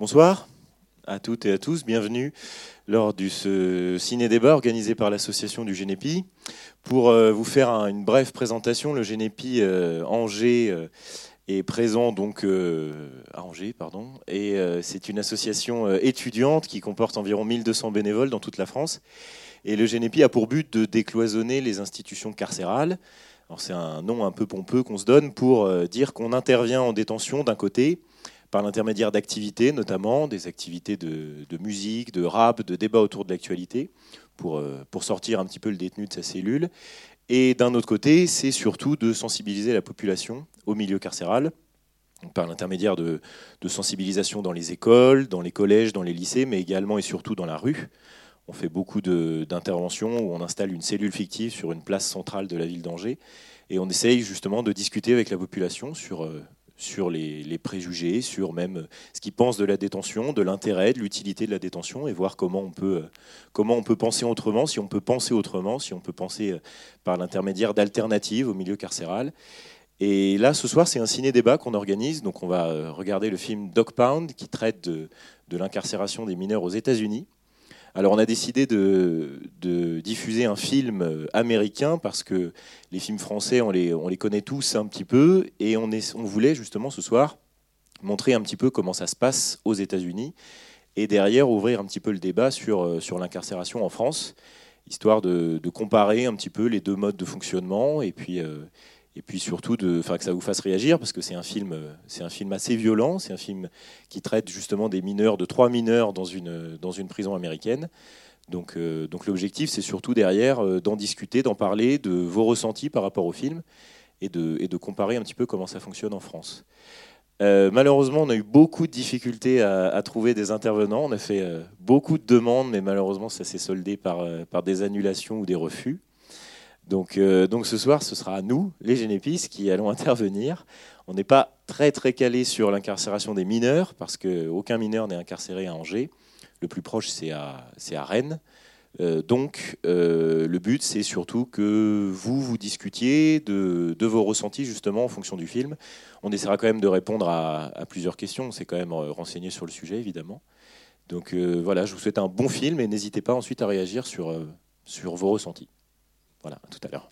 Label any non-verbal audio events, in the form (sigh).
Bonsoir à toutes et à tous, bienvenue lors du ce ciné-débat organisé par l'association du Génépi. Pour euh, vous faire une brève présentation, le Génépi euh, Angers euh, est présent donc à Angers, pardon, et c'est une association étudiante qui comporte environ 1200 bénévoles dans toute la France. Et le Génépi a pour but de décloisonner les institutions carcérales. C'est un nom un peu pompeux qu'on se donne pour dire qu'on intervient en détention d'un côté par l'intermédiaire d'activités, notamment des activités de, musique, de rap, de débat autour de l'actualité, pour, euh, pour sortir un petit peu le détenu de sa cellule. Et d'un autre côté, c'est surtout de sensibiliser la population au milieu carcéral, par l'intermédiaire de, de, sensibilisation dans les écoles, dans les collèges, dans les lycées, mais également et surtout dans la rue. On fait beaucoup d'interventions où on installe une cellule fictive sur une place centrale de la ville d'Angers et on essaye justement de discuter avec la population sur euh, sur les, préjugés, sur même ce qu'ils pensent de la détention, de l'intérêt, de l'utilité de la détention, et voir comment on, peut, comment on peut penser autrement, si on peut penser autrement, si on peut penser euh, par l'intermédiaire d'alternatives au milieu carcéral. Et là, ce soir, c'est un ciné-débat qu'on organise. Donc, on va euh, regarder le film Dog Pound, qui traite de, de l'incarcération des mineurs aux États-Unis. Alors on a décidé de, diffuser un film euh, américain parce que les films français, on les, connaît tous un petit peu et on, voulait justement ce soir montrer un petit peu comment ça se passe aux États-Unis et derrière ouvrir un petit peu le débat sur, euh, l'incarcération en France, histoire de, comparer un petit peu les deux modes de fonctionnement et puis, euh, et puis surtout que ça vous fasse réagir parce que c'est un film, un film assez violent, c'est un film qui traite justement des mineurs, de trois mineurs dans une dans une prison américaine. Donc, euh, donc l'objectif, c'est surtout derrière euh, d'en discuter, d'en parler, de vos ressentis par rapport au film et de, et de comparer un petit peu comment ça fonctionne en France. Euh, malheureusement, on a eu beaucoup de difficultés à, trouver des intervenants. On a fait beaucoup de demandes, mais malheureusement, ça s'est soldé par, par des annulations ou des refus. Donc, euh, donc ce soir, ce sera à nous, les Génépis, qui allons (laughs) intervenir. On n'est pas très très calé sur l'incarcération des mineurs, parce qu'aucun mineur n'est incarcéré à Angers. Le plus proche, c'est à, Rennes. Euh, donc, euh, le but, c'est surtout que vous vous discutiez de, vos ressentis justement en fonction du film. On essaiera quand même de répondre à, plusieurs questions. On quand même renseigné sur le sujet, évidemment. Donc voilà, je vous souhaite un bon film et n'hésitez pas ensuite à réagir sur vos ressentis. Voilà, à tout à l'heure.